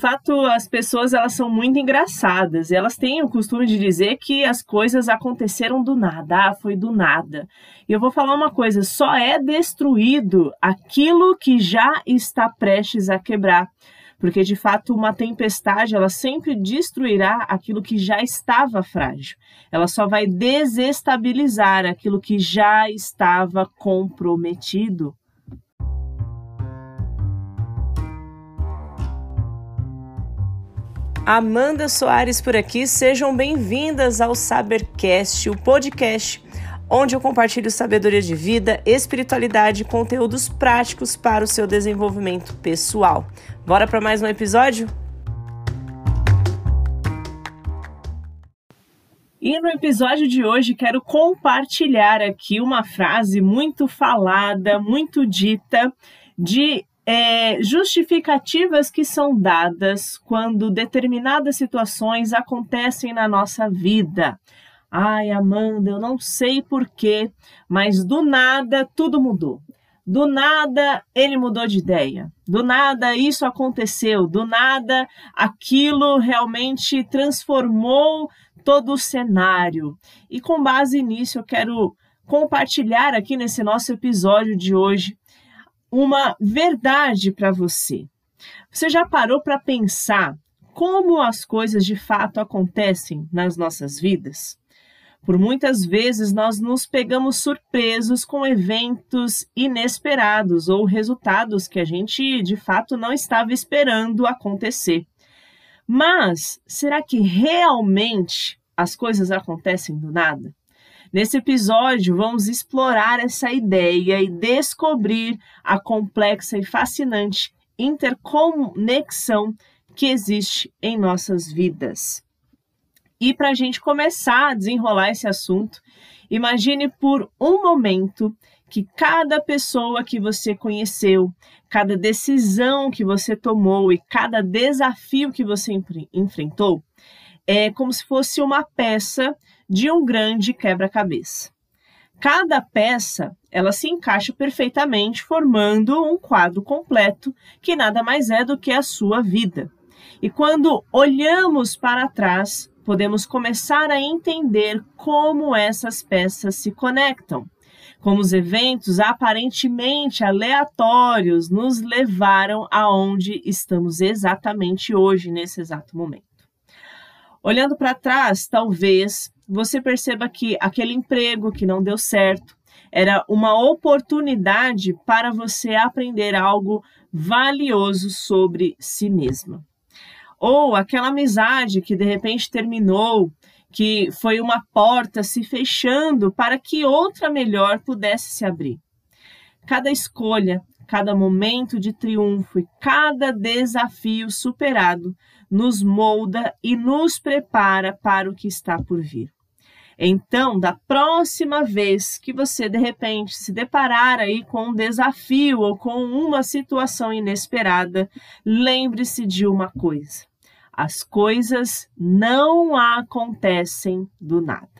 fato, as pessoas elas são muito engraçadas. Elas têm o costume de dizer que as coisas aconteceram do nada, ah, foi do nada. E eu vou falar uma coisa: só é destruído aquilo que já está prestes a quebrar. Porque de fato uma tempestade ela sempre destruirá aquilo que já estava frágil. Ela só vai desestabilizar aquilo que já estava comprometido. Amanda Soares por aqui, sejam bem-vindas ao Sabercast, o podcast onde eu compartilho sabedoria de vida, espiritualidade e conteúdos práticos para o seu desenvolvimento pessoal. Bora para mais um episódio? E no episódio de hoje quero compartilhar aqui uma frase muito falada, muito dita de é, justificativas que são dadas quando determinadas situações acontecem na nossa vida. Ai, Amanda, eu não sei porquê, mas do nada tudo mudou. Do nada ele mudou de ideia. Do nada isso aconteceu. Do nada aquilo realmente transformou todo o cenário. E com base nisso eu quero compartilhar aqui nesse nosso episódio de hoje uma verdade para você. Você já parou para pensar como as coisas de fato acontecem nas nossas vidas? Por muitas vezes nós nos pegamos surpresos com eventos inesperados ou resultados que a gente de fato não estava esperando acontecer. Mas será que realmente as coisas acontecem do nada? Nesse episódio, vamos explorar essa ideia e descobrir a complexa e fascinante interconexão que existe em nossas vidas. E para a gente começar a desenrolar esse assunto, imagine por um momento que cada pessoa que você conheceu, cada decisão que você tomou e cada desafio que você enfrentou é como se fosse uma peça de um grande quebra-cabeça. Cada peça, ela se encaixa perfeitamente formando um quadro completo, que nada mais é do que a sua vida. E quando olhamos para trás, podemos começar a entender como essas peças se conectam, como os eventos aparentemente aleatórios nos levaram aonde estamos exatamente hoje, nesse exato momento. Olhando para trás, talvez você perceba que aquele emprego que não deu certo era uma oportunidade para você aprender algo valioso sobre si mesma. Ou aquela amizade que de repente terminou, que foi uma porta se fechando para que outra melhor pudesse se abrir. Cada escolha, cada momento de triunfo e cada desafio superado nos molda e nos prepara para o que está por vir. Então, da próxima vez que você de repente se deparar aí com um desafio ou com uma situação inesperada, lembre-se de uma coisa: as coisas não acontecem do nada.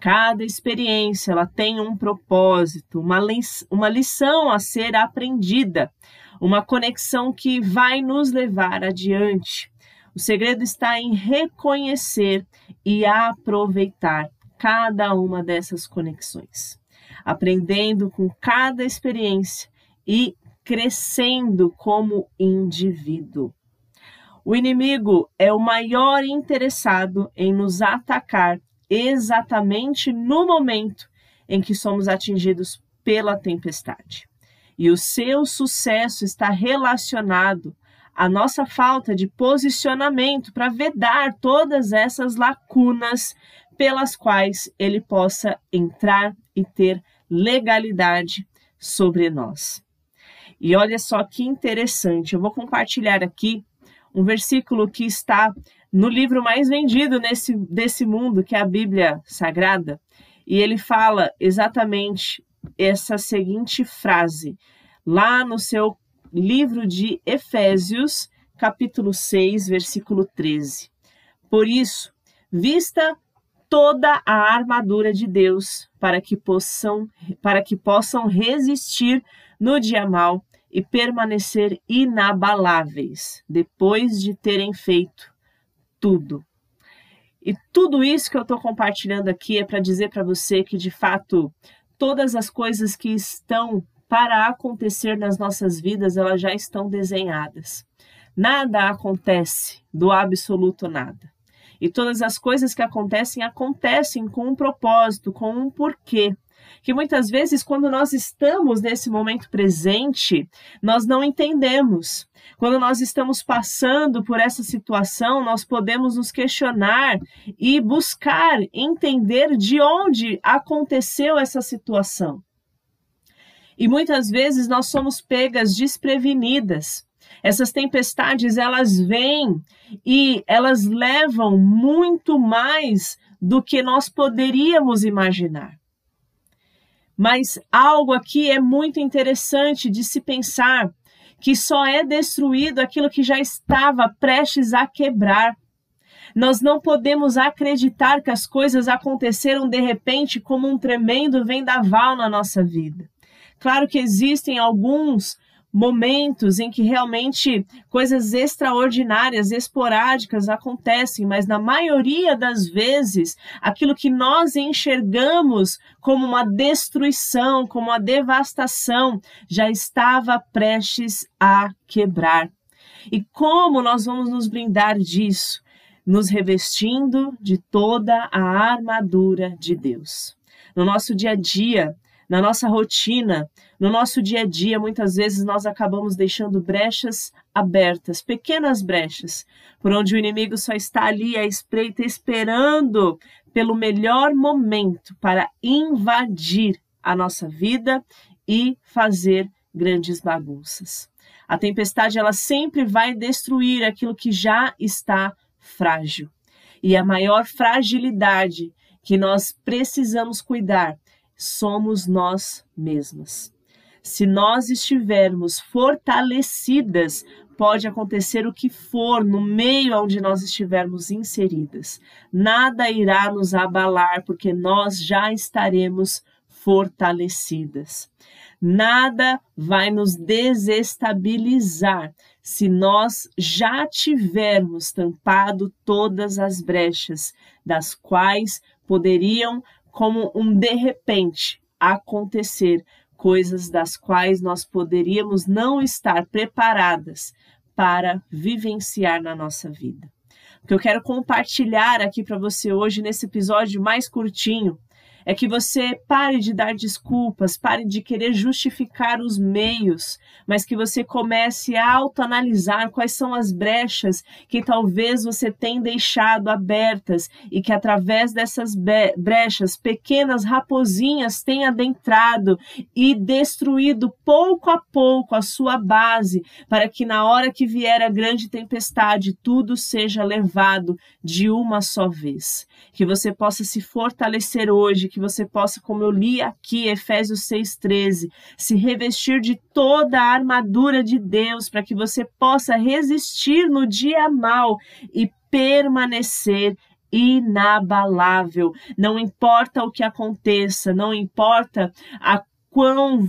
Cada experiência ela tem um propósito, uma, li uma lição a ser aprendida, uma conexão que vai nos levar adiante. O segredo está em reconhecer e aproveitar cada uma dessas conexões, aprendendo com cada experiência e crescendo como indivíduo. O inimigo é o maior interessado em nos atacar exatamente no momento em que somos atingidos pela tempestade. E o seu sucesso está relacionado à nossa falta de posicionamento para vedar todas essas lacunas pelas quais ele possa entrar e ter legalidade sobre nós. E olha só que interessante, eu vou compartilhar aqui um versículo que está no livro mais vendido nesse, desse mundo, que é a Bíblia Sagrada, e ele fala exatamente essa seguinte frase, lá no seu livro de Efésios, capítulo 6, versículo 13. Por isso, vista toda a armadura de Deus para que possam para que possam resistir no dia mal e permanecer inabaláveis depois de terem feito tudo. E tudo isso que eu estou compartilhando aqui é para dizer para você que, de fato, todas as coisas que estão para acontecer nas nossas vidas, elas já estão desenhadas. Nada acontece do absoluto nada. E todas as coisas que acontecem, acontecem com um propósito, com um porquê que muitas vezes, quando nós estamos nesse momento presente, nós não entendemos. Quando nós estamos passando por essa situação, nós podemos nos questionar e buscar entender de onde aconteceu essa situação. E muitas vezes nós somos pegas desprevenidas. Essas tempestades, elas vêm e elas levam muito mais do que nós poderíamos imaginar. Mas algo aqui é muito interessante de se pensar que só é destruído aquilo que já estava prestes a quebrar. Nós não podemos acreditar que as coisas aconteceram de repente como um tremendo vendaval na nossa vida. Claro que existem alguns momentos em que realmente coisas extraordinárias, esporádicas acontecem, mas na maioria das vezes, aquilo que nós enxergamos como uma destruição, como uma devastação, já estava prestes a quebrar. E como nós vamos nos blindar disso? Nos revestindo de toda a armadura de Deus. No nosso dia a dia, na nossa rotina, no nosso dia a dia, muitas vezes nós acabamos deixando brechas abertas, pequenas brechas, por onde o inimigo só está ali à espreita, esperando pelo melhor momento para invadir a nossa vida e fazer grandes bagunças. A tempestade ela sempre vai destruir aquilo que já está frágil. E a maior fragilidade que nós precisamos cuidar somos nós mesmas. Se nós estivermos fortalecidas, pode acontecer o que for no meio onde nós estivermos inseridas. Nada irá nos abalar, porque nós já estaremos fortalecidas. Nada vai nos desestabilizar se nós já tivermos tampado todas as brechas das quais poderiam como um de repente acontecer coisas das quais nós poderíamos não estar preparadas para vivenciar na nossa vida. O que eu quero compartilhar aqui para você hoje nesse episódio mais curtinho é que você pare de dar desculpas, pare de querer justificar os meios, mas que você comece a autoanalisar quais são as brechas que talvez você tenha deixado abertas e que através dessas brechas pequenas raposinhas têm adentrado e destruído pouco a pouco a sua base, para que na hora que vier a grande tempestade tudo seja levado de uma só vez. Que você possa se fortalecer hoje, que você possa, como eu li aqui, Efésios 6,13, se revestir de toda a armadura de Deus, para que você possa resistir no dia mal e permanecer inabalável. Não importa o que aconteça, não importa a quão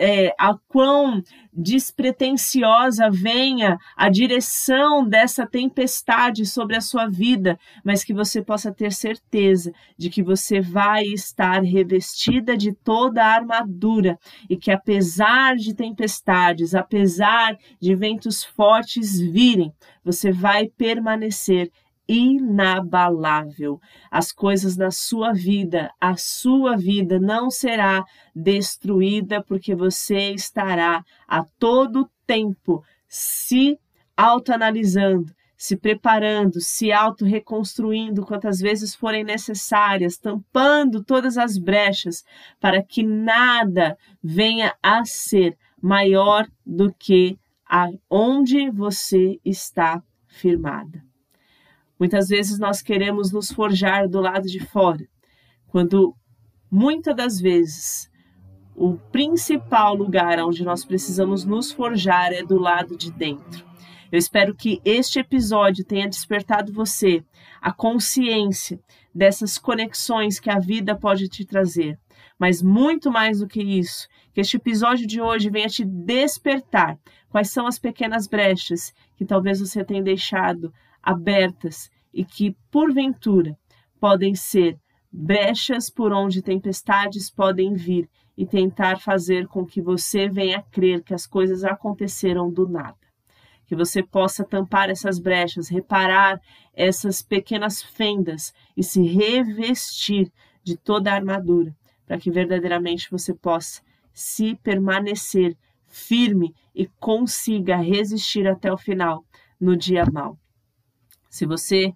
é, a quão despretensiosa venha a direção dessa tempestade sobre a sua vida, mas que você possa ter certeza de que você vai estar revestida de toda a armadura e que apesar de tempestades, apesar de ventos fortes virem, você vai permanecer inabalável. As coisas da sua vida, a sua vida não será destruída porque você estará a todo tempo se autoanalisando, se preparando, se auto-reconstruindo quantas vezes forem necessárias, tampando todas as brechas para que nada venha a ser maior do que aonde você está firmada. Muitas vezes nós queremos nos forjar do lado de fora, quando muitas das vezes o principal lugar onde nós precisamos nos forjar é do lado de dentro. Eu espero que este episódio tenha despertado você a consciência dessas conexões que a vida pode te trazer, Mas muito mais do que isso, que este episódio de hoje venha te despertar quais são as pequenas brechas que talvez você tenha deixado abertas e que, porventura, podem ser brechas por onde tempestades podem vir e tentar fazer com que você venha crer que as coisas aconteceram do nada. Que você possa tampar essas brechas, reparar essas pequenas fendas e se revestir de toda a armadura, para que verdadeiramente você possa se permanecer firme e consiga resistir até o final no dia mal. Se você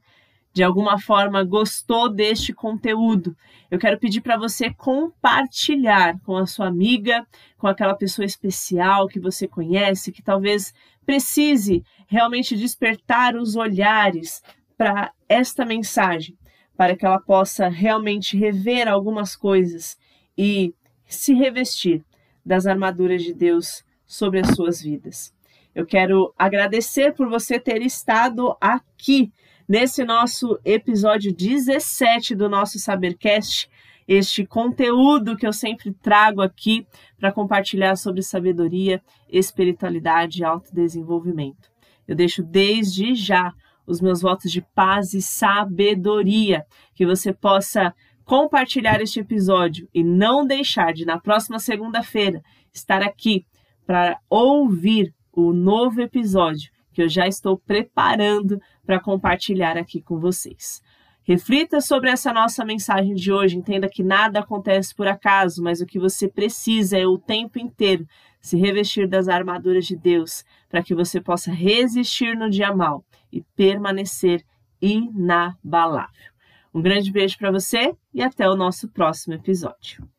de alguma forma gostou deste conteúdo, eu quero pedir para você compartilhar com a sua amiga, com aquela pessoa especial que você conhece, que talvez precise realmente despertar os olhares para esta mensagem, para que ela possa realmente rever algumas coisas e se revestir das armaduras de Deus sobre as suas vidas. Eu quero agradecer por você ter estado aqui nesse nosso episódio 17 do nosso Sabercast, este conteúdo que eu sempre trago aqui para compartilhar sobre sabedoria, espiritualidade e autodesenvolvimento. Eu deixo desde já os meus votos de paz e sabedoria, que você possa compartilhar este episódio e não deixar de, na próxima segunda-feira, estar aqui para ouvir o novo episódio que eu já estou preparando para compartilhar aqui com vocês. Reflita sobre essa nossa mensagem de hoje. Entenda que nada acontece por acaso, mas o que você precisa é o tempo inteiro se revestir das armaduras de Deus para que você possa resistir no dia mal e permanecer inabalável. Um grande beijo para você e até o nosso próximo episódio.